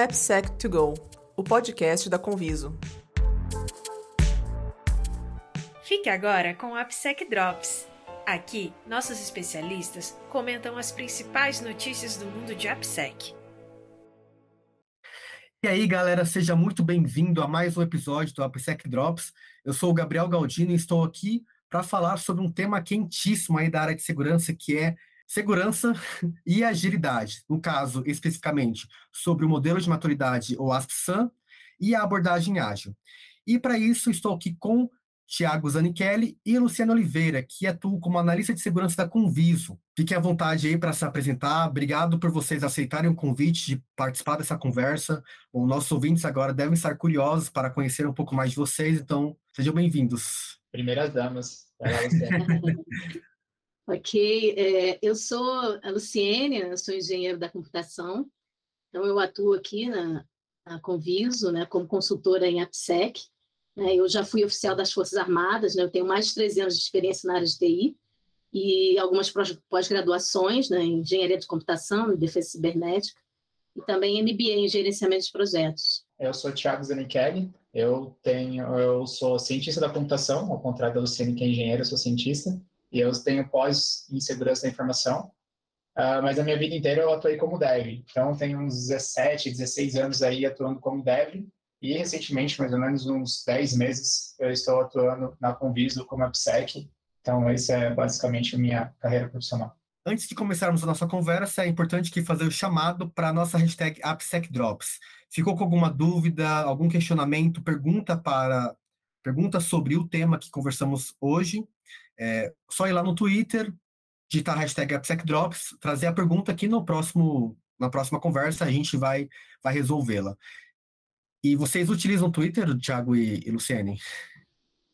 AppSec2Go, o podcast da Conviso. Fique agora com o AppSec Drops. Aqui, nossos especialistas comentam as principais notícias do mundo de AppSec. E aí, galera, seja muito bem-vindo a mais um episódio do AppSec Drops. Eu sou o Gabriel Galdino e estou aqui para falar sobre um tema quentíssimo aí da área de segurança, que é segurança e agilidade. No caso, especificamente, sobre o modelo de maturidade, ou ASP-SAM, e a abordagem ágil. E para isso, estou aqui com Tiago Zanichelli e Luciano Oliveira, que atuam como analista de segurança da Conviso. Fiquem à vontade aí para se apresentar. Obrigado por vocês aceitarem o convite de participar dessa conversa. Os nossos ouvintes agora devem estar curiosos para conhecer um pouco mais de vocês, então sejam bem-vindos. Primeiras damas. ok, é, eu sou a Luciene, eu sou engenheiro da computação, então eu atuo aqui na, na Conviso, né, como consultora em AppSec, né? Eu já fui oficial das Forças Armadas, né? eu tenho mais de 13 anos de experiência na área de TI e algumas pós-graduações né, em engenharia de computação, em defesa cibernética, e também MBA em gerenciamento de projetos. Eu sou Thiago Zanichelli, eu tenho, eu sou cientista da computação, ao contrário da Luciane que é engenheiro, eu sou cientista, e eu tenho pós em segurança da informação, uh, mas a minha vida inteira eu atuei como dev, então tenho uns 17, 16 anos aí atuando como dev, e recentemente, mais ou menos uns 10 meses, eu estou atuando na Conviso como AppSec. Então, essa é basicamente a minha carreira profissional. Antes de começarmos a nossa conversa, é importante que fazer o chamado para a nossa hashtag AppSecDrops. Ficou com alguma dúvida, algum questionamento, pergunta para pergunta sobre o tema que conversamos hoje, é só ir lá no Twitter, digitar a hashtag AppSecDrops, trazer a pergunta aqui no próximo, na próxima conversa, a gente vai, vai resolvê-la. E vocês utilizam o Twitter, Thiago e, e Luciene?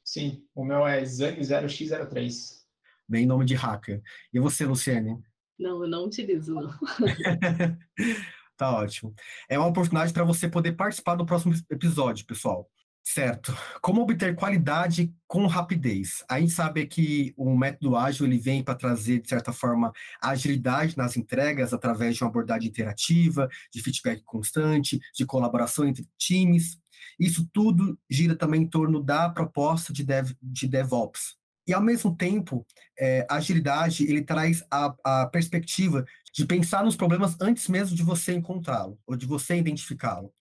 Sim, o meu é Zang0x03. Bem nome de hacker. E você, Luciene? Não, eu não utilizo, não. tá ótimo. É uma oportunidade para você poder participar do próximo episódio, pessoal. Certo. Como obter qualidade com rapidez? A gente sabe que o método ágil ele vem para trazer, de certa forma, agilidade nas entregas através de uma abordagem interativa, de feedback constante, de colaboração entre times. Isso tudo gira também em torno da proposta de, dev, de DevOps. E, ao mesmo tempo, é, a agilidade ele traz a, a perspectiva de pensar nos problemas antes mesmo de você encontrá-lo, ou de você identificá-lo.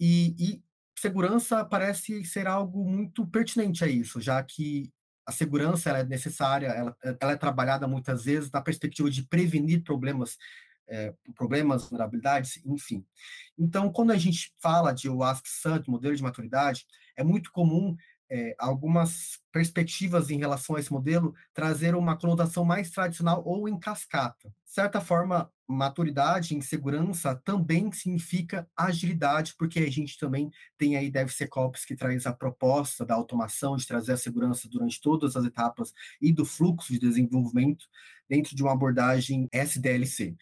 E, e segurança parece ser algo muito pertinente a isso, já que a segurança é necessária, ela, ela, é trabalhada muitas vezes na perspectiva de prevenir problemas, é, problemas, vulnerabilidades, enfim. Então, quando a gente fala de WASP-SAN, modelo de maturidade, é muito comum é, algumas perspectivas em relação a esse modelo trazer uma conotação mais tradicional ou em cascata. De certa forma, maturidade em segurança também significa agilidade, porque a gente também tem aí DevSecOps que traz a proposta da automação, de trazer a segurança durante todas as etapas e do fluxo de desenvolvimento dentro de uma abordagem SDLC.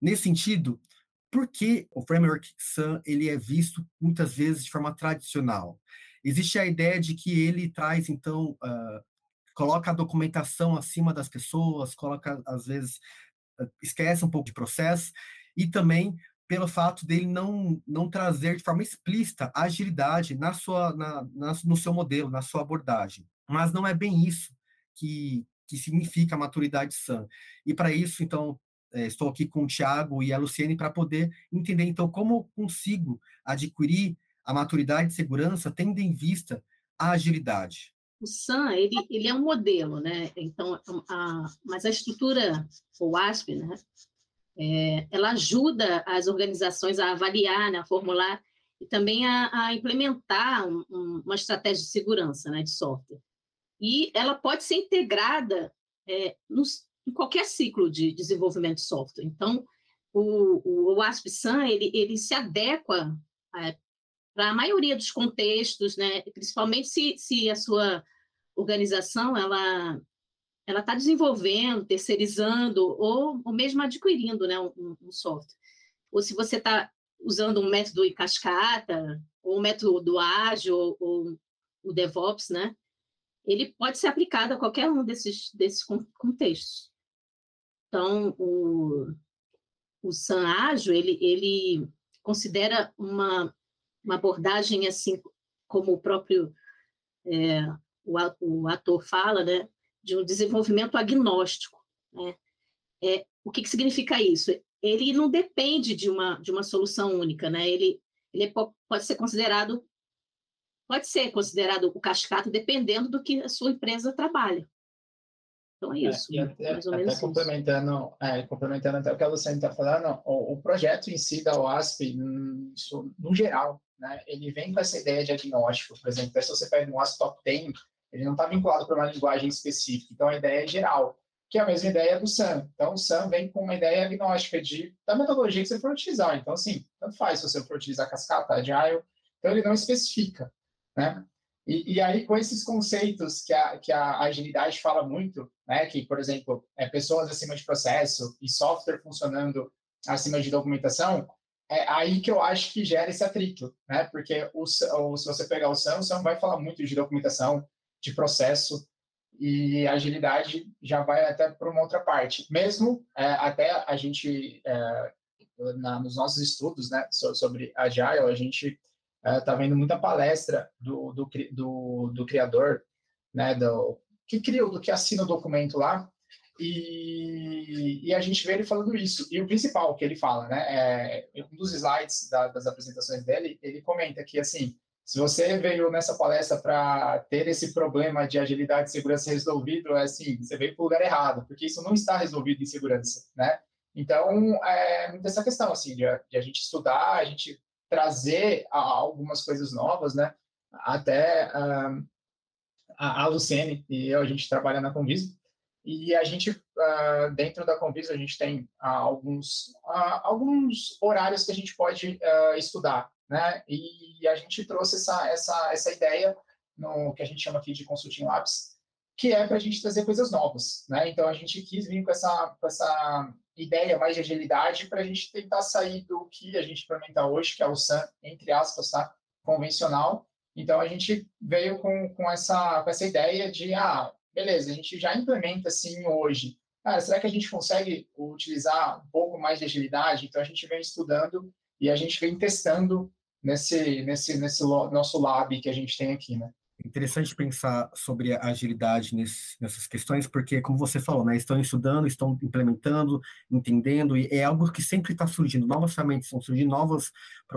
Nesse sentido, por que o framework SAM ele é visto muitas vezes de forma tradicional? Existe a ideia de que ele traz, então, uh, coloca a documentação acima das pessoas, coloca, às vezes, esquece um pouco de processo, e também pelo fato dele não, não trazer de forma explícita agilidade na sua, na, na, no seu modelo, na sua abordagem. Mas não é bem isso que, que significa maturidade sã. E para isso, então, é, estou aqui com o Tiago e a Luciene para poder entender, então, como eu consigo adquirir a maturidade de segurança tendo em vista a agilidade? O SAM, ele, ele é um modelo, né? Então, a, mas a estrutura, o ASP, né? É, ela ajuda as organizações a avaliar, né, a formular e também a, a implementar um, um, uma estratégia de segurança né, de software. E ela pode ser integrada é, em qualquer ciclo de desenvolvimento de software. Então, o, o, o ASP-SAM, ele, ele se adequa é, para a maioria dos contextos, né? principalmente se, se a sua organização ela ela está desenvolvendo, terceirizando ou, ou mesmo adquirindo né, um, um software. Ou se você está usando um método em cascata, ou um método ágil, ou, ou o DevOps, né? ele pode ser aplicado a qualquer um desses, desses contextos. Então, o, o SAN ágil, ele, ele considera uma, uma abordagem assim, como o próprio é, o, ator fala, né, de um desenvolvimento agnóstico. Né? É, o que, que significa isso? Ele não depende de uma, de uma solução única, né? ele, ele é pode ser considerado pode ser considerado o cascata dependendo do que a sua empresa trabalha. Então é, é isso. É, até, até complementando, é, complementando até o que a Luciane está falando, o, o, projeto em si da OASP, isso, no geral, né, ele vem com essa ideia de agnóstico. Por exemplo, se você pega um OASP Top 10, ele não está vinculado para uma linguagem específica. Então a ideia é geral, que é a mesma ideia do SAM. Então o SAM vem com uma ideia agnóstica de, da metodologia que você for utilizar. Então, assim, tanto faz se você for utilizar cascata, agile, então ele não especifica. Né? E, e, aí, com esses conceitos que a, que a agilidade fala muito, né, que, por exemplo, é pessoas acima de processo e software funcionando acima de documentação, é aí que eu acho que gera esse atrito, né? Porque o, o, se você pegar o SAM, o SAM vai falar muito de documentação, de processo, e agilidade já vai até para uma outra parte. Mesmo é, até a gente, é, na, nos nossos estudos né, sobre Agile, a gente está é, vendo muita palestra do, do, do, do, criador, né, do, que criou, do que assina o documento lá, e, e, a gente vê ele falando isso. E o principal que ele fala, né, é, um dos slides da, das apresentações dele, ele comenta que, assim, se você veio nessa palestra para ter esse problema de agilidade e segurança resolvido, é assim, você veio para o lugar errado, porque isso não está resolvido em segurança, né? Então, é muito essa questão, assim, de, de a gente estudar, a gente trazer algumas coisas novas, né? Até uh, a, a Luciene e eu, a gente trabalha na Conviso, e a gente, uh, dentro da Conviso, a gente tem uh, alguns, alguns horários que a gente pode estudar, né? E a gente trouxe essa, essa, essa ideia no que a gente chama aqui de Consulting Labs, que é para a gente trazer coisas novas, né? Então a gente quis vir com essa, com essa ideia mais de agilidade para a gente tentar sair do que a gente implementa hoje, que é o SAM, entre aspas, tá? convencional. Então, a gente veio com, com, essa, com essa ideia de, ah, beleza, a gente já implementa assim hoje. Ah, será que a gente consegue utilizar um pouco mais de agilidade? Então, a gente vem estudando e a gente vem testando nesse, nesse, nesse nosso lab que a gente tem aqui, né? interessante pensar sobre a agilidade nesse, nessas questões, porque, como você falou, né, estão estudando, estão implementando, entendendo, e é algo que sempre está surgindo, novas ferramentas estão surgindo, novos,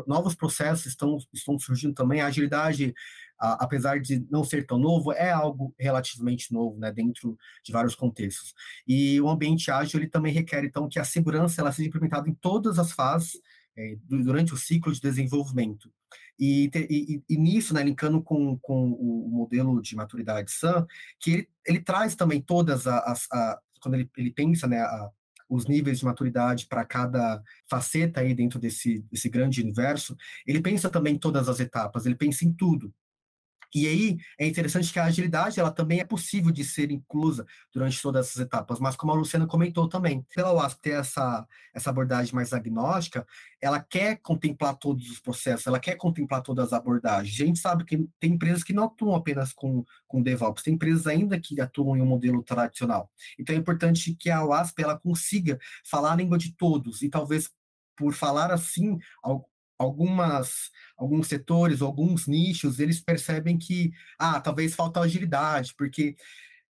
novos processos estão, estão surgindo também. A agilidade, a, apesar de não ser tão novo, é algo relativamente novo, né, dentro de vários contextos. E o ambiente ágil, ele também requer, então, que a segurança ela seja implementada em todas as fases, é, durante o ciclo de desenvolvimento. E, e, e, nisso, né, linkando com, com o modelo de maturidade SAM, que ele, ele traz também todas as, quando ele, ele pensa, né, a, os níveis de maturidade para cada faceta aí dentro desse, desse grande universo, ele pensa também em todas as etapas, ele pensa em tudo. E aí é interessante que a agilidade ela também é possível de ser inclusa durante todas essas etapas, mas como a Luciana comentou também, pela UASP ter essa, essa abordagem mais agnóstica, ela quer contemplar todos os processos, ela quer contemplar todas as abordagens. A gente sabe que tem empresas que não atuam apenas com, com DevOps, tem empresas ainda que atuam em um modelo tradicional. Então é importante que a UASP ela consiga falar a língua de todos e talvez por falar assim, algumas alguns setores, alguns nichos, eles percebem que ah, talvez falta agilidade, porque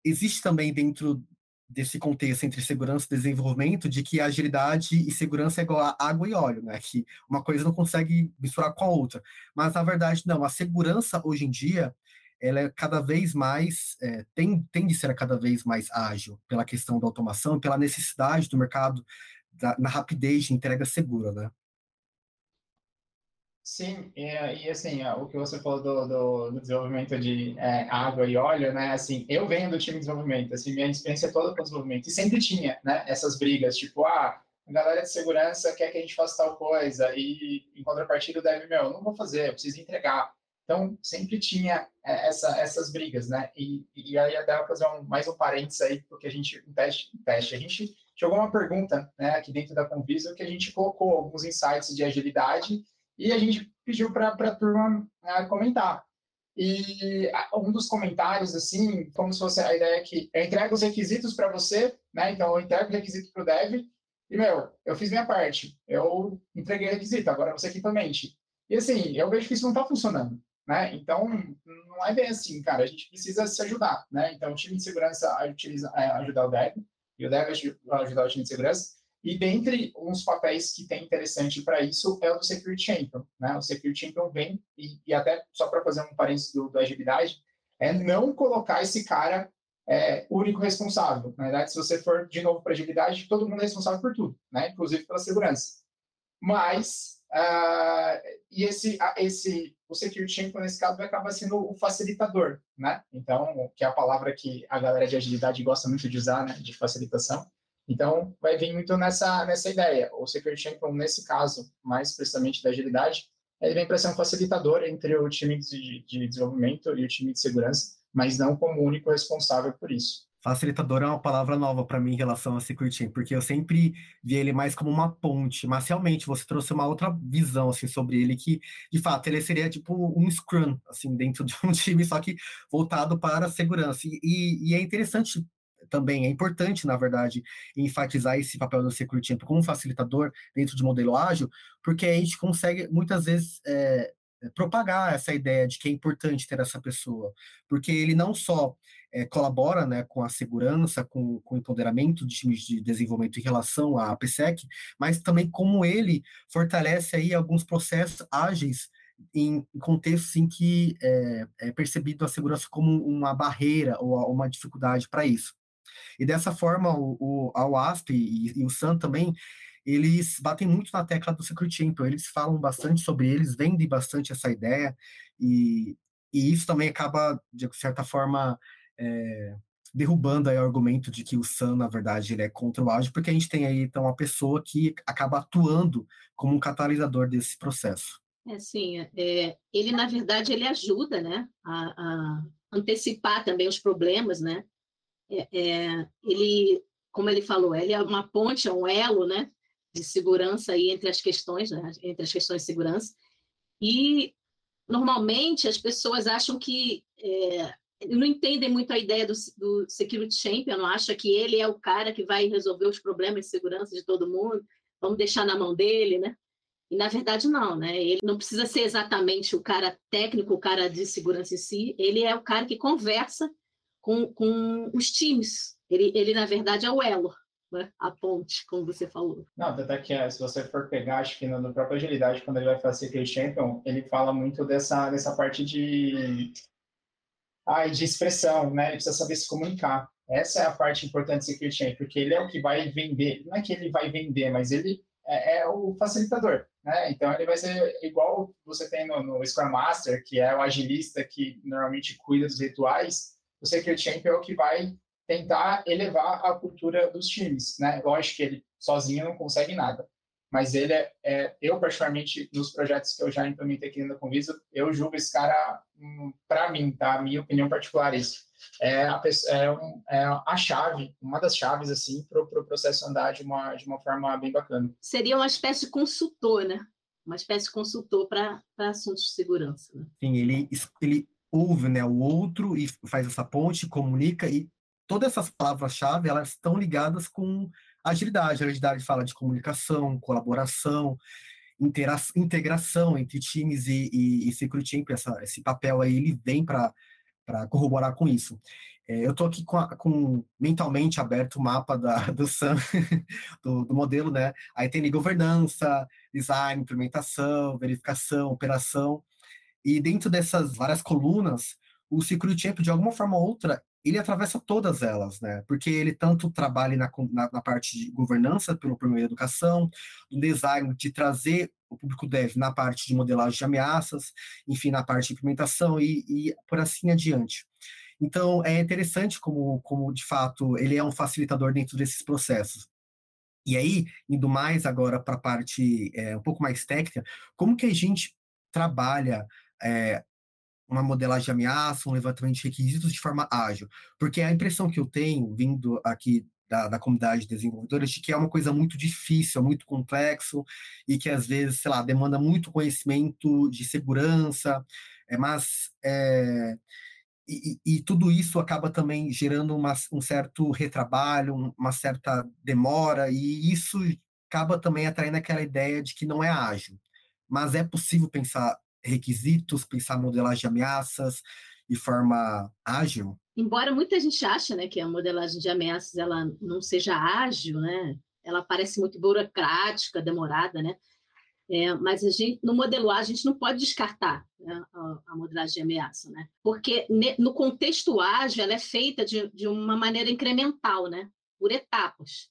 existe também dentro desse contexto entre segurança e desenvolvimento de que agilidade e segurança é igual a água e óleo, né? Que uma coisa não consegue misturar com a outra. Mas na verdade não, a segurança hoje em dia ela é cada vez mais é, tem tem de ser cada vez mais ágil pela questão da automação, pela necessidade do mercado da, na rapidez de entrega segura, né? Sim, e, e assim, o que você falou do, do, do desenvolvimento de é, água e óleo, né? Assim, eu venho do time de desenvolvimento, assim, minha experiência é toda com desenvolvimento, e sempre tinha, né? Essas brigas, tipo, ah, a galera de segurança quer que a gente faça tal coisa, e em contrapartida o dev, meu, não vou fazer, eu preciso entregar. Então, sempre tinha é, essa, essas brigas, né? E, e aí até vou fazer um, mais um parênteses aí, porque a gente, um teste, um teste, a gente jogou uma pergunta, né, aqui dentro da Conviso, que a gente colocou alguns insights de agilidade, e a gente pediu para a turma uh, comentar. E um dos comentários, assim, como se fosse a ideia que eu entrego os requisitos para você, né? Então, eu entrego o requisito para o dev, E, meu, eu fiz minha parte, eu entreguei requisito, agora você equipamente. E, assim, eu vejo que isso não está funcionando, né? Então, não é bem assim, cara, a gente precisa se ajudar, né? Então, o time de segurança utiliza, é, ajudar o dev, e o dev ajudar o time de segurança, e dentre uns papéis que tem interessante para isso é o do Security Champion. Né? O Security Champion vem, e, e até só para fazer um parênteses do, do agilidade, é não colocar esse cara é, único responsável. Na verdade, se você for de novo para agilidade, todo mundo é responsável por tudo, né? inclusive pela segurança. Mas, uh, e esse, esse, o Security Champion, nesse caso, vai acabar sendo o facilitador. Né? Então, que é a palavra que a galera de agilidade gosta muito de usar, né? de facilitação. Então, vai vir muito nessa, nessa ideia. O Security Champion, nesse caso, mais precisamente da agilidade, ele vem para ser um facilitador entre o time de, de desenvolvimento e o time de segurança, mas não como único responsável por isso. Facilitador é uma palavra nova para mim em relação ao Security Champion, porque eu sempre vi ele mais como uma ponte, mas realmente você trouxe uma outra visão assim sobre ele que, de fato, ele seria tipo um scrum assim dentro de um time, só que voltado para a segurança. E, e é interessante também é importante, na verdade, enfatizar esse papel do Security Champion como facilitador dentro de modelo ágil, porque a gente consegue muitas vezes é, propagar essa ideia de que é importante ter essa pessoa, porque ele não só é, colabora né, com a segurança, com, com o empoderamento de times de desenvolvimento em relação à PSEC, mas também como ele fortalece aí alguns processos ágeis em contextos em que é, é percebido a segurança como uma barreira ou uma dificuldade para isso. E dessa forma, o, o, a WASP e, e o SAN também, eles batem muito na tecla do Security Champion, eles falam bastante sobre eles, vendem bastante essa ideia, e, e isso também acaba, de certa forma, é, derrubando aí o argumento de que o SAN, na verdade, ele é contra o ágil, porque a gente tem aí, então, uma pessoa que acaba atuando como um catalisador desse processo. É, sim, é, ele, na verdade, ele ajuda, né, a, a antecipar também os problemas, né, é, é, ele, como ele falou, ele é uma ponte, é um elo, né, de segurança aí entre as questões, né, entre as questões de segurança. E normalmente as pessoas acham que é, não entendem muito a ideia do, do security champion, não acham que ele é o cara que vai resolver os problemas de segurança de todo mundo, vamos deixar na mão dele, né? E na verdade não, né? Ele não precisa ser exatamente o cara técnico, o cara de segurança em si, ele é o cara que conversa com, com os times. Ele, ele, na verdade, é o elo, né? a ponte, como você falou. Não, até que é, se você for pegar, acho que no, próprio Agilidade, quando ele vai fazer aquele Champion, ele fala muito dessa, dessa parte de, ai, de expressão, né? Ele precisa saber se comunicar. Essa é a parte importante do Secret Champion, porque ele é o que vai vender. Não é que ele vai vender, mas ele é, é o facilitador, né? Então ele vai ser igual você tem no, no Scrum Master, que é o agilista que normalmente cuida dos rituais o Secret Champion é o que vai tentar elevar a cultura dos times, né? Lógico que ele sozinho não consegue nada, mas ele é, é eu particularmente nos projetos que eu já implementei aqui no Conviso, eu julgo esse cara um, para mim, tá? Minha opinião particular é isso. É a, é, um, é a chave, uma das chaves assim para o pro processo andar de uma de uma forma bem bacana. Seria uma espécie de consultor, né? Uma espécie de consultor para assuntos de segurança. Né? Sim, ele ele ouve né, o outro e faz essa ponte, comunica, e todas essas palavras-chave elas estão ligadas com agilidade. A agilidade fala de comunicação, colaboração, integração entre times e, e, e champion, essa, esse papel aí ele vem para corroborar com isso. É, eu estou aqui com, a, com, mentalmente aberto o mapa da, do SAM, do, do, modelo, né? Aí tem governança, design, implementação, verificação, operação. E dentro dessas várias colunas, o Security Champ, de alguma forma ou outra, ele atravessa todas elas, né? Porque ele tanto trabalha na, na, na parte de governança, pelo primeiro educação, no design, de trazer o público dev na parte de modelagem de ameaças, enfim, na parte de implementação e, e por assim adiante. Então, é interessante como, como, de fato, ele é um facilitador dentro desses processos. E aí, indo mais agora para a parte é, um pouco mais técnica, como que a gente trabalha é, uma modelagem de ameaça, um levantamento de requisitos de forma ágil. Porque a impressão que eu tenho, vindo aqui da, da comunidade de desenvolvedores, de que é uma coisa muito difícil, muito complexo, e que às vezes, sei lá, demanda muito conhecimento de segurança, é, mas é, e, e, tudo isso acaba também gerando uma, um certo retrabalho, uma certa demora, e isso acaba também atraindo aquela ideia de que não é ágil. Mas é possível pensar requisitos, pensar modelagem de ameaças de forma ágil? Embora muita gente ache né, que a modelagem de ameaças ela não seja ágil, né? ela parece muito burocrática, demorada, né? É, mas a gente, no modelo A, a gente não pode descartar né, a, a, modelagem de ameaça, né? Porque ne, no contexto ágil, ela é feita de, de uma maneira incremental, né? Por etapas.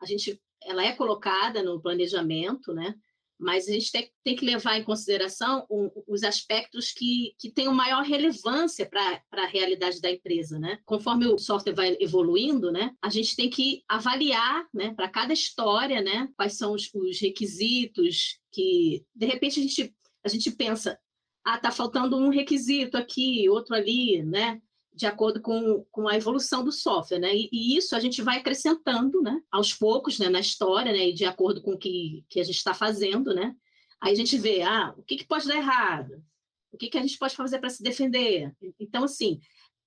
A gente, ela é colocada no planejamento, né? Mas a gente tem, tem que levar em consideração um, os aspectos que, que têm maior relevância para a realidade da empresa, né? Conforme o software vai evoluindo, né, a gente tem que avaliar, né, para cada história, né, quais são os, os requisitos que, de repente, a gente, a gente pensa, ah, tá faltando um requisito aqui, outro ali, né? De acordo com, com a evolução do software, né? E, e, isso a gente vai acrescentando, né? Aos poucos, né? Na história, né? E de acordo com o que, que a gente está fazendo, né? Aí a gente vê, ah, o que, que pode dar errado? O que, que a gente pode fazer para se defender? Então, assim,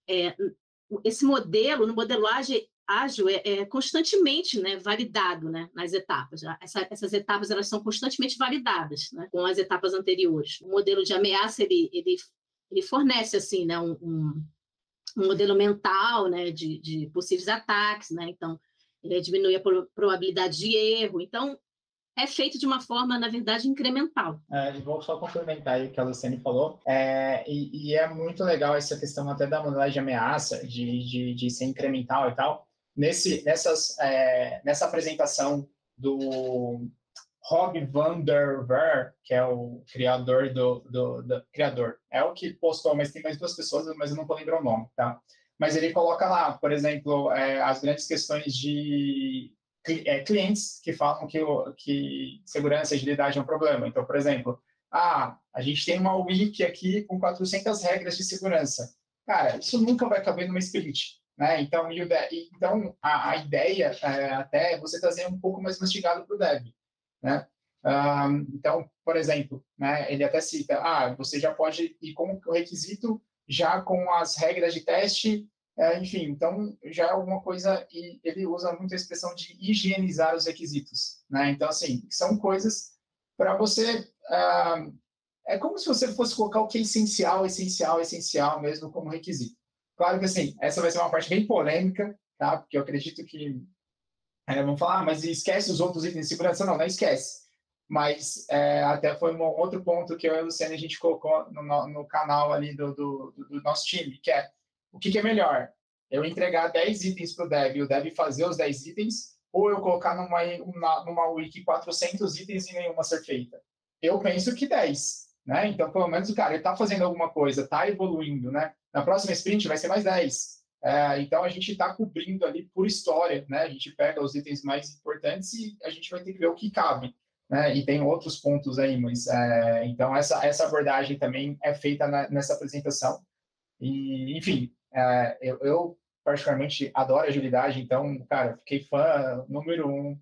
é, esse modelo, no modelagem ágil, é, é, constantemente né, validado né, nas etapas. Essa, essas etapas elas são constantemente validadas né, com as etapas anteriores. O modelo de ameaça, ele, ele, ele fornece, assim, né, um, um um modelo mental né, de, de possíveis ataques, né? Então, ele diminui a probabilidade de erro. Então, é feito de uma forma, na verdade, incremental. É, vou só complementar aí o que a Luciane falou. É, e, e, é muito legal essa questão até da modelagem de ameaça, de, de, de ser incremental e tal. Nesse, nessas, é, nessa apresentação do, Rob van der Ver, que é o criador do, do, do, criador, é o que postou, mas tem mais duas pessoas, mas eu não vou lembrar o nome, tá? Mas ele coloca lá, por exemplo, é, as grandes questões de é, clientes que falam que, que segurança e agilidade é um problema. Então, por exemplo, ah, a gente tem uma wiki aqui com 400 regras de segurança. Cara, isso nunca vai caber numa sprint. Né? Então, então a, a ideia é até você trazer um pouco mais mastigado para o dev. Né? Então, por exemplo, né, ele até cita, ah, você já pode ir como requisito já com as regras de teste, é, enfim, então já é alguma coisa, e ele usa muito a expressão de higienizar os requisitos, né? Então, assim, são coisas para você, é como se você fosse colocar o que é essencial, essencial, essencial mesmo como requisito. Claro que, assim, essa vai ser uma parte bem polêmica, tá? Porque eu acredito que é, vamos falar, ah, mas esquece os outros itens de segurança? Não, não esquece. Mas é, até foi um outro ponto que eu e a Luciana a gente colocou no, no canal ali do, do, do, nosso time, que é o que, que é melhor? Eu entregar 10 itens para o dev e o dev fazer os 10 itens, ou eu colocar numa, uma, numa wiki 400 itens e nenhuma ser feita? Eu penso que 10. Né? Então, pelo menos o cara está fazendo alguma coisa, está evoluindo. Né? Na próxima sprint vai ser mais 10. É, então a gente está cobrindo ali por história, né? A gente pega os itens mais importantes e a gente vai ter que ver o que cabe, né? E tem outros pontos aí, mas é, então essa essa abordagem também é feita na, nessa apresentação. E enfim, é, eu, eu, particularmente adoro agilidade, então cara, fiquei fã número um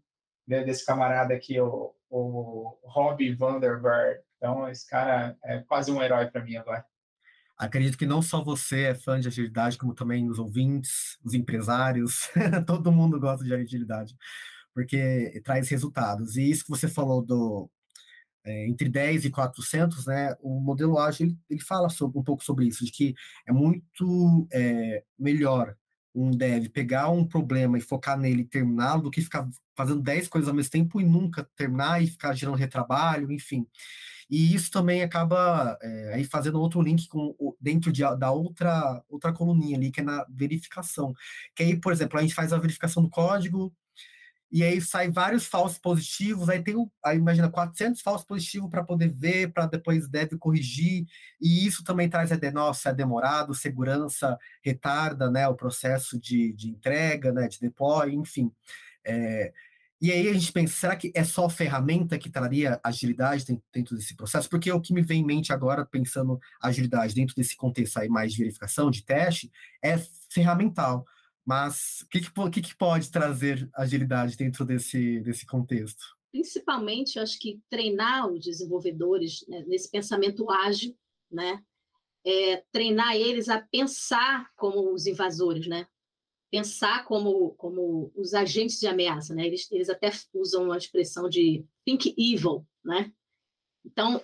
desse camarada aqui, o, o Rob Vanderver. Então esse cara é quase um herói para mim agora. Acredito que não só você é fã de agilidade, como também os ouvintes, os empresários, todo mundo gosta de agilidade, porque traz resultados. E isso que você falou do é, entre 10 e 400, né, o modelo ágil ele, ele fala sobre, um pouco sobre isso, de que é muito é, melhor um dev pegar um problema e focar nele e terminá-lo do que ficar fazendo 10 coisas ao mesmo tempo e nunca terminar e ficar gerando retrabalho, enfim. E isso também acaba é, aí fazendo outro link com dentro de, da outra outra coluninha ali, que é na verificação. Que aí, por exemplo, a gente faz a verificação do código, e aí sai vários falsos positivos, aí tem, aí imagina, 400 falsos positivos para poder ver, para depois deve corrigir, e isso também traz, é, nossa, é demorado, segurança retarda, né, o processo de, de entrega, né, de deploy, enfim. É, e aí a gente pensa, será que é só ferramenta que traria agilidade dentro desse processo? Porque o que me vem em mente agora, pensando agilidade dentro desse contexto aí mais de verificação, de teste, é ferramental. Mas o que, que, que, pode trazer agilidade dentro desse, desse contexto? Principalmente, eu acho que treinar os desenvolvedores né, nesse pensamento ágil, né? é, treinar eles a pensar como os invasores, né? Pensar como, como os agentes de ameaça, né? Eles, eles até usam a expressão de think evil, né? Então,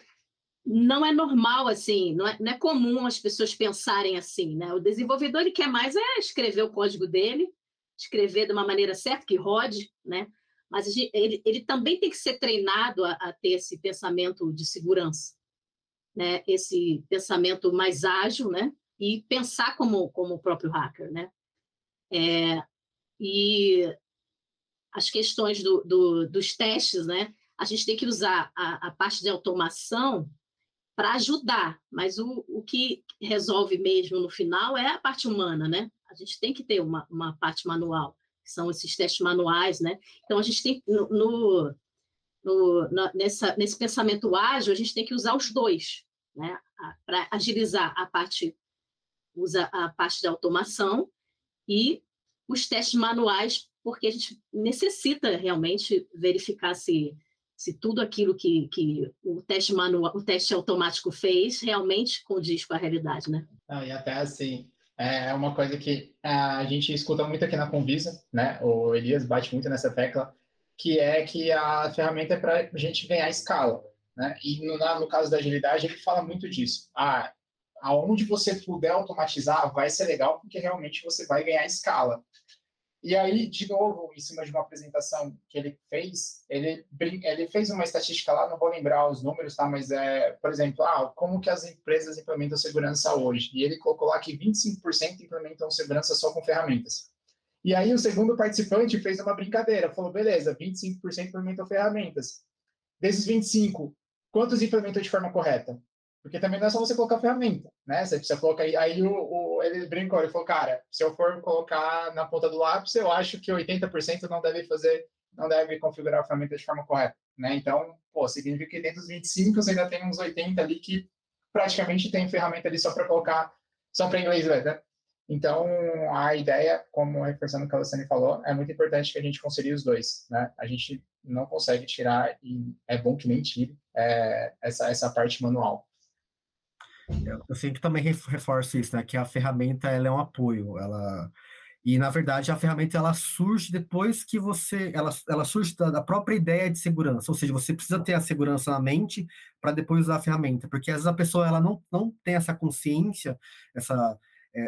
não é normal assim, não é, não é comum as pessoas pensarem assim, né? O desenvolvedor ele quer mais é escrever o código dele, escrever de uma maneira certa que rode, né? Mas ele, ele também tem que ser treinado a, a ter esse pensamento de segurança, né? Esse pensamento mais ágil, né? E pensar como como o próprio hacker, né? É, e as questões do, do, dos testes, né? A gente tem que usar a, a parte de automação para ajudar, mas o, o que resolve mesmo no final é a parte humana, né? A gente tem que ter uma, uma parte manual, que são esses testes manuais, né? Então, a gente tem, no, no, no nessa, nesse pensamento ágil, a gente tem que usar os dois, né? Para agilizar a parte, usa a parte da automação e os testes manuais, porque a gente necessita realmente verificar se se tudo aquilo que, que o teste manual, o teste automático fez realmente condiz com a realidade, né? Ah, e até assim, é uma coisa que a gente escuta muito aqui na Convisa, né? O Elias bate muito nessa tecla, que é que a ferramenta é para a gente ganhar escala, né? E no, no caso da agilidade, ele fala muito disso. Ah, aonde você puder automatizar, vai ser legal, porque realmente você vai ganhar escala. E aí, de novo, em cima de uma apresentação que ele fez, ele, ele fez uma estatística lá, não vou lembrar os números, tá? Mas é, por exemplo, ah, como que as empresas implementam segurança hoje? E ele colocou lá que 25% implementam segurança só com ferramentas. E aí o segundo participante fez uma brincadeira, falou, beleza, 25% implementam ferramentas. Desses 25, quantos implementam de forma correta? Porque também não é só você colocar ferramenta, né? Você precisa colocar aí, o, o, ele brincou, ele falou, cara, se eu for colocar na ponta do lápis, eu acho que 80% não deve fazer, não deve configurar a ferramenta de forma correta, né? Então, pô, significa que dentro dos 25 você ainda tem uns 80 ali que praticamente tem ferramenta ali só para colocar, só para inglês né? Então, a ideia, como reforçando o que a Luciane falou, é muito importante que a gente consiga os dois, né? A gente não consegue tirar, e é bom que nem tire, é, essa, essa parte manual. Eu sempre também reforço isso, né? Que a ferramenta ela é um apoio, ela e na verdade a ferramenta ela surge depois que você, ela, ela surge da, da própria ideia de segurança, ou seja, você precisa ter a segurança na mente para depois usar a ferramenta, porque às vezes a pessoa ela não, não tem essa consciência, essa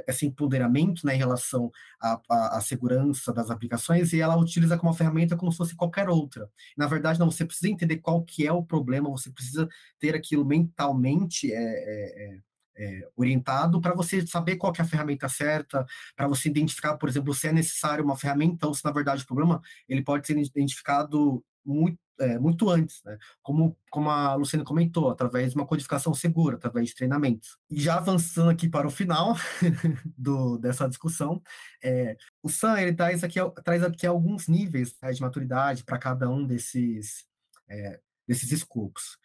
esse empoderamento né, em relação à, à, à, segurança das aplicações e ela utiliza como ferramenta como se fosse qualquer outra. Na verdade, não, você precisa entender qual que é o problema, você precisa ter aquilo mentalmente é, é, é, é orientado para você saber qual é a ferramenta certa, para você identificar, por exemplo, se é necessário uma ferramenta ou se, na verdade, o problema ele pode ser identificado muito é, muito antes, né? como, como a Luciana comentou, através de uma codificação segura, através de treinamentos. E já avançando aqui para o final do, dessa discussão, é, o Sam ele traz aqui, traz aqui alguns níveis né, de maturidade para cada um desses, é, desses escopos.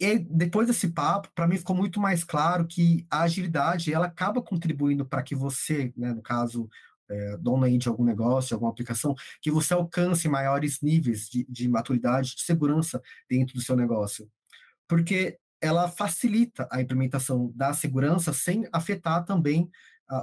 E depois desse papo, para mim ficou muito mais claro que a agilidade ela acaba contribuindo para que você, né, no caso é, dona aí de algum negócio, de alguma aplicação, que você alcance maiores níveis de, de maturidade, de segurança dentro do seu negócio. Porque ela facilita a implementação da segurança sem afetar também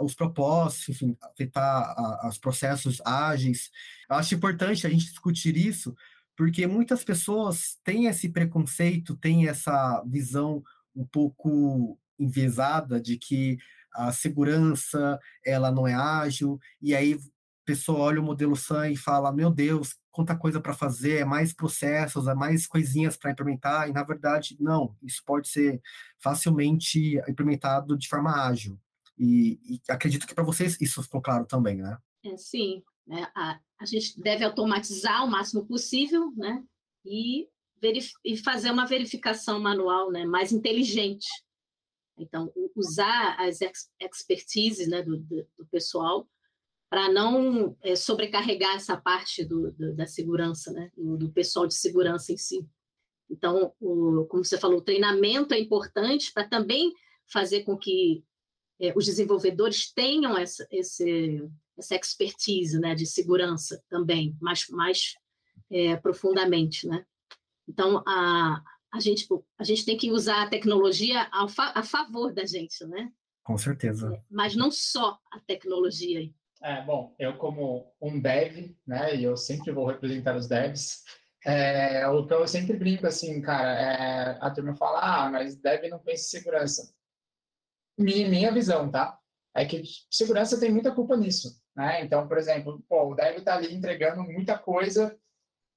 os propósitos, enfim, afetar os processos ágeis. Eu acho importante a gente discutir isso, porque muitas pessoas têm esse preconceito, têm essa visão um pouco enviesada de que a segurança ela não é ágil, e aí a pessoa olha o modelo SAM e fala, meu Deus, quanta coisa para fazer, é mais processos, é mais coisinhas para implementar, e na verdade, não, isso pode ser facilmente implementado de forma ágil. E, e acredito que para vocês isso ficou claro também, né? É, sim, né? a, a gente deve automatizar o máximo possível, né? E, e fazer uma verificação manual né, mais inteligente então, usar as ex expertises né, do, do, do pessoal para não é, sobrecarregar essa parte do, da segurança, né, do, pessoal de segurança em si. Então, o, como você falou, o treinamento é importante para também fazer com que é, os desenvolvedores tenham essa, esse, essa expertise né, de segurança também, mais, mais é, profundamente. Né? Então, a, a gente, a gente tem que usar a tecnologia a, a favor da gente, né? Com certeza. É, mas não só a tecnologia. É, bom, eu como um dev, né, e eu sempre vou representar os devs, é, o que eu sempre brinco assim, cara, é, a turma fala, ah, mas dev não pensa em segurança. Minha, minha visão, tá? É que segurança tem muita culpa nisso, né? Então, por exemplo, pô, o dev tá ali entregando muita coisa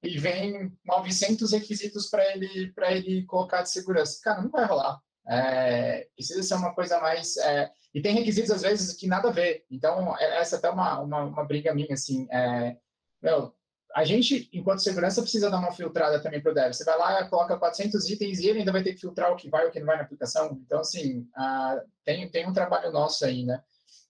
e vem 900 requisitos para ele para ele colocar de segurança. Cara, não vai rolar. É, precisa ser uma coisa mais é, e tem requisitos às vezes que nada a ver. Então é, essa é até uma, uma, uma briga minha assim. É, meu, a gente enquanto segurança precisa dar uma filtrada também para o dev. Você vai lá coloca 400 itens e ele ainda vai ter que filtrar o que vai e o que não vai na aplicação. Então assim uh, tem tem um trabalho nosso aí, né?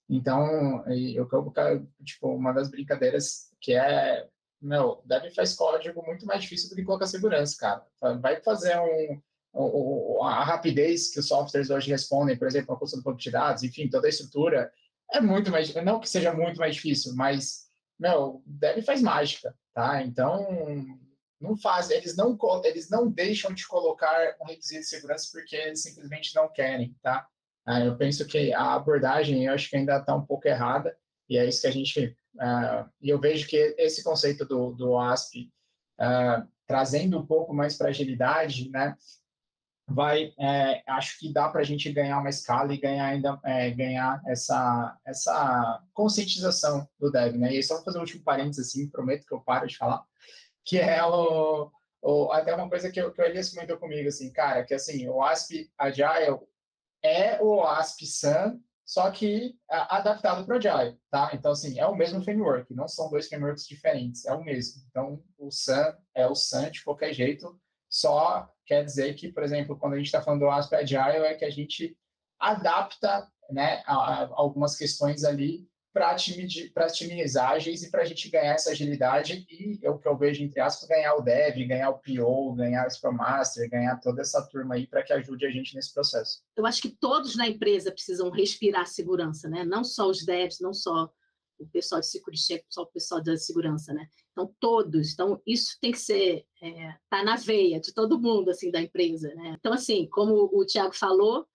Então eu, eu tipo uma das brincadeiras que é meu, deve faz código muito mais difícil do que colocar segurança, cara. Vai fazer um, a rapidez que os softwares hoje respondem, por exemplo, a questão do banco de dados, enfim, toda a estrutura, é muito mais, não que seja muito mais difícil, mas, meu, deve faz mágica, tá? Então, não faz, eles não, eles não deixam de colocar um requisito de segurança porque eles simplesmente não querem, tá? Ah, eu penso que a abordagem, eu acho que ainda está um pouco errada, e é isso que a gente Uh, e eu vejo que esse conceito do, do ASP, uh, ah, trazendo um pouco mais para agilidade, né, vai, é, acho que dá para a gente ganhar uma escala e ganhar ainda, é, ganhar essa, essa conscientização do dev, né, e só fazer um último parênteses, assim, prometo que eu paro de falar, que é o, o até uma coisa que, que o Elias comentou comigo, assim, cara, que assim, o ASP Agile é o ASP Sun só que adaptado para o Agile, tá? Então, assim, é o mesmo framework, não são dois frameworks diferentes, é o mesmo. Então, o Sun é o Sun de qualquer jeito, só quer dizer que, por exemplo, quando a gente está falando do ASP Agile, é que a gente adapta né, a, a algumas questões ali para as times ágeis e para a gente ganhar essa agilidade e é o que eu vejo, entre aspas, ganhar o dev, ganhar o PO, ganhar o Scrum Master, ganhar toda essa turma aí para que ajude a gente nesse processo. Eu acho que todos na empresa precisam respirar segurança, né? Não só os devs, não só o pessoal de security só o pessoal da segurança, né? Então, todos. Então, isso tem que ser, é, tá na veia de todo mundo, assim, da empresa, né? Então, assim, como o Tiago falou,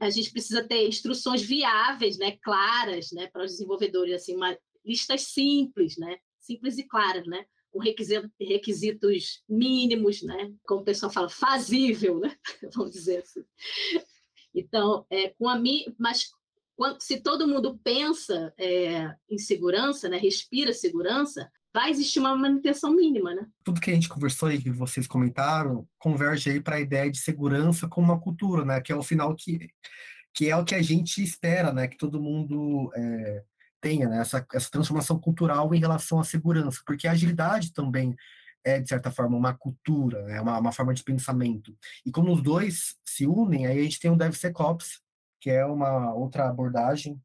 a gente precisa ter instruções viáveis, né, claras, né, para os desenvolvedores, assim, uma, listas simples, né, simples e claras, né, com requisito, requisitos mínimos, né, como o pessoal fala, fazível, né, vamos dizer assim. Então, é, com a mas quando, se todo mundo pensa é, em segurança, né, respira segurança, vai existir uma manutenção mínima, né? Tudo que a gente conversou e que vocês comentaram converge aí para a ideia de segurança como uma cultura, né? Que é o final que, que é o que a gente espera, né? Que todo mundo é, tenha, né? Essa, essa transformação cultural em relação à segurança, porque a agilidade também é, de certa forma, uma cultura, é né? uma, uma forma de pensamento. E como os dois se unem, aí a gente tem o DevSecOps, que é uma outra abordagem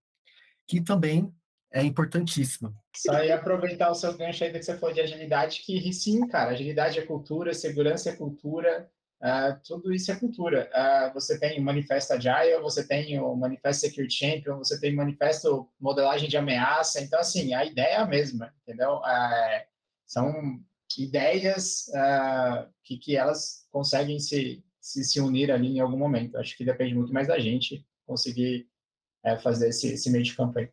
que também é importantíssima. Só ia aproveitar o seu gancho aí que você falou de agilidade, que sim, cara, agilidade é cultura, segurança é cultura, uh, tudo isso é cultura. Uh, você tem o Manifesto Agile, você tem o Manifesto Security Champion, você tem o Manifesto Modelagem de Ameaça, então, assim, a ideia é a mesma, entendeu? Uh, são ideias que, que elas conseguem se, se, se unir ali em algum momento. Acho que depende muito mais da gente conseguir fazer esse, esse meio de campo aí.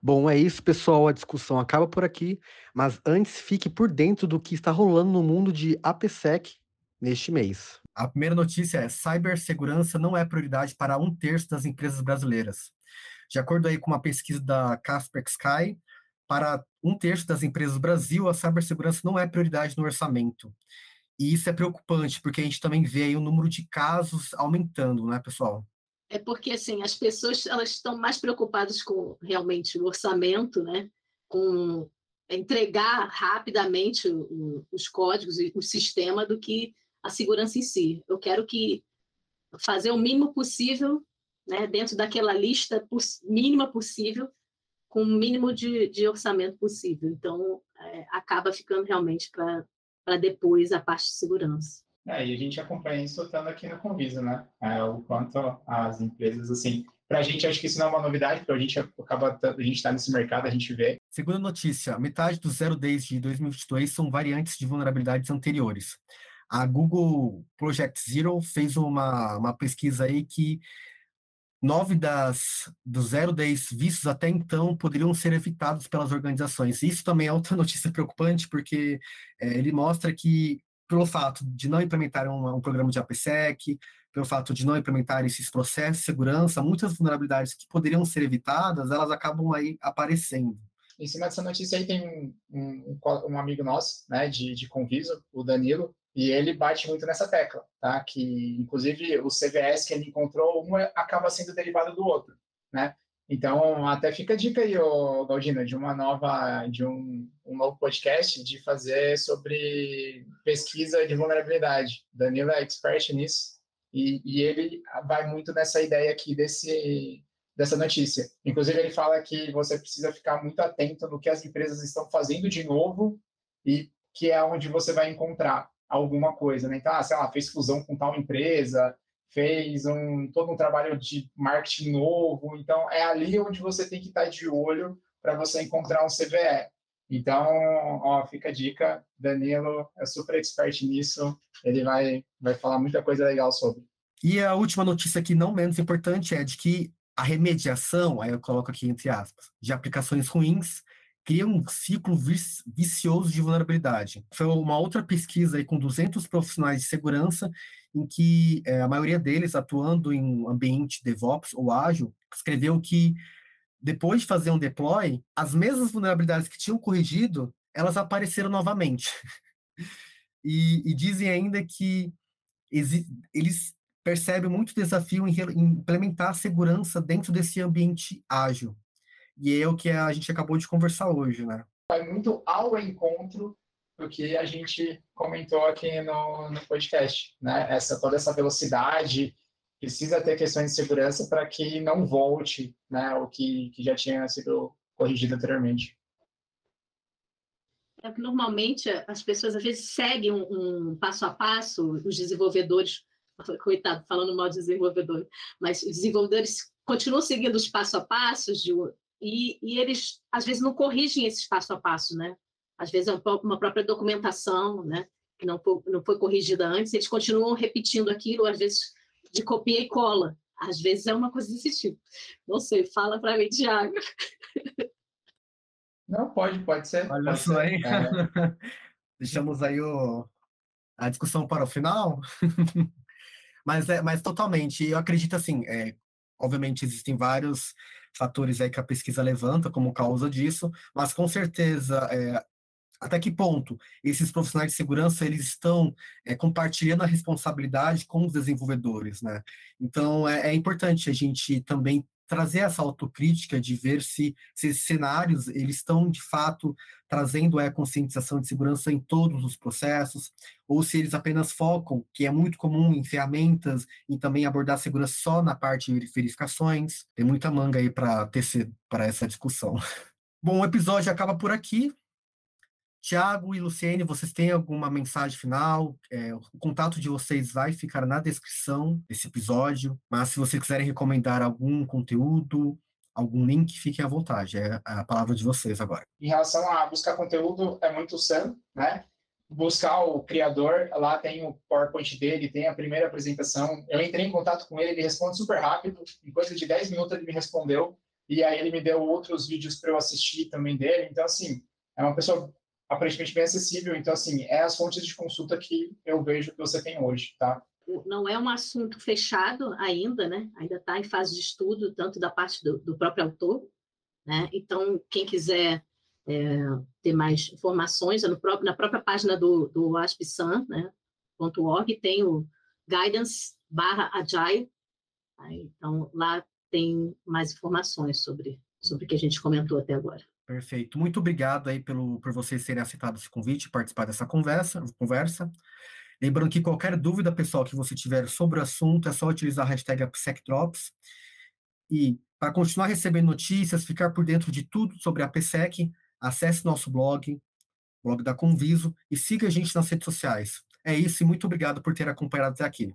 Bom, é isso, pessoal. A discussão acaba por aqui, mas antes fique por dentro do que está rolando no mundo de APSEC neste mês. A primeira notícia é: cibersegurança não é prioridade para um terço das empresas brasileiras. De acordo aí com uma pesquisa da Casper Sky, para um terço das empresas do Brasil, a cibersegurança não é prioridade no orçamento. E isso é preocupante, porque a gente também vê aí o número de casos aumentando, né, pessoal? É porque assim as pessoas elas estão mais preocupadas com realmente o orçamento, né? Com entregar rapidamente o, os códigos e o sistema do que a segurança em si. Eu quero que fazer o mínimo possível, né? Dentro daquela lista mínima possível, com o mínimo de, de orçamento possível. Então é, acaba ficando realmente para depois a parte de segurança. É, e a gente acompanha isso estando aqui no Convisa, né? É, o quanto as empresas, assim, para a gente, acho que isso não é uma novidade, porque a gente acaba, a gente está nesse mercado, a gente vê. Segunda notícia, metade dos zero days de 2022 são variantes de vulnerabilidades anteriores. a Google Project Zero fez uma, uma pesquisa aí que nove das dos 010 vistos até então poderiam ser evitados pelas organizações. Isso também é outra notícia preocupante, porque é, ele mostra que, pelo fato de não implementar um, um, programa de APSEC, pelo fato de não implementar esses processos de segurança, muitas vulnerabilidades que poderiam ser evitadas, elas acabam aí aparecendo. Em cima dessa notícia aí tem um, um, um amigo nosso, né, de, de Conviso, o Danilo, e ele bate muito nessa tecla, tá? Que, inclusive, o CVS que ele encontrou, um acaba sendo derivado do outro, né? Então, até fica a dica aí, ô, Galdina, de uma nova, de um, um novo podcast de fazer sobre pesquisa de vulnerabilidade. Danilo é expert nisso e, e ele vai muito nessa ideia aqui desse, dessa notícia. Inclusive, ele fala que você precisa ficar muito atento no que as empresas estão fazendo de novo e que é onde você vai encontrar alguma coisa, né? Então, ah, sei lá, fez fusão com tal empresa, fez um todo um trabalho de marketing novo, então é ali onde você tem que estar de olho para você encontrar um CVE. Então, ó, fica a dica, Danilo é super expert nisso, ele vai vai falar muita coisa legal sobre. E a última notícia que não menos importante é de que a remediação, aí eu coloco aqui entre aspas, de aplicações ruins cria um ciclo vicioso de vulnerabilidade. Foi uma outra pesquisa aí com 200 profissionais de segurança, em que é, a maioria deles, atuando em ambiente DevOps ou ágil, escreveu que depois de fazer um deploy, as mesmas vulnerabilidades que tinham corrigido, elas apareceram novamente. e, e, dizem ainda que eles percebem muito desafio em, em implementar a segurança dentro desse ambiente ágil. E é o que a gente acabou de conversar hoje, né? Vai muito ao encontro do que a gente comentou aqui no, no podcast, né? Essa, toda essa velocidade, precisa ter questões de segurança para que não volte né, o que, que já tinha sido corrigido anteriormente. É que normalmente as pessoas às vezes seguem um, um, passo a passo, os desenvolvedores, coitado, falando mal de desenvolvedor, mas os desenvolvedores continuam seguindo os passo a passos de, e, e eles, às vezes, não corrigem esse passo a passo, né? Às vezes, é uma própria documentação, né? Que não não foi corrigida antes, eles continuam repetindo aquilo, às vezes, de copia e cola. Às vezes é uma coisa desse tipo. Não sei, fala para mim, Tiago. Não, pode, pode ser. Olha só aí. É. Deixamos aí o, a discussão para o final. mas, é, mas totalmente, eu acredito assim, é, obviamente existem vários fatores aí que a pesquisa levanta como causa disso, mas com certeza é, até que ponto esses profissionais de segurança eles estão é, compartilhando a responsabilidade com os desenvolvedores, né? Então é, é importante a gente também trazer essa autocrítica de ver se, se esses cenários eles estão de fato trazendo a conscientização de segurança em todos os processos, ou se eles apenas focam, que é muito comum em ferramentas, e também abordar segurança só na parte de verificações. Tem muita manga aí para tecer para essa discussão. Bom, o episódio acaba por aqui. Tiago e Luciene, vocês têm alguma mensagem final? É, o contato de vocês vai ficar na descrição desse episódio, mas se vocês quiserem recomendar algum conteúdo, algum link, fiquem à vontade. É a palavra de vocês agora. Em relação a buscar conteúdo, é muito Sam, né? Buscar o criador, lá tem o PowerPoint dele, tem a primeira apresentação. Eu entrei em contato com ele, ele responde super rápido, em coisa de 10 minutos ele me respondeu, e aí ele me deu outros vídeos para eu assistir também dele. Então, assim, é uma pessoa aparentemente bem acessível. Então, assim, é as fontes de consulta que eu vejo que você tem hoje, tá? Não é um assunto fechado ainda, né? Ainda está em fase de estudo, tanto da parte do, do próprio autor, né? Então, quem quiser é, ter mais informações, é próprio, na própria página do, do ASPSAN, né? .org, tem o guidance barra agile, então lá tem mais informações sobre, sobre o que a gente comentou até agora. Perfeito. Muito obrigado aí pelo, por vocês terem aceitado esse convite e participar dessa conversa, conversa. Lembrando que qualquer dúvida, pessoal, que você tiver sobre o assunto, é só utilizar a hashtag AppSecDrops. E para continuar recebendo notícias, ficar por dentro de tudo sobre a AppSec, acesse nosso blog, blog da Conviso, e siga a gente nas redes sociais. É isso e muito obrigado por ter acompanhado até aqui.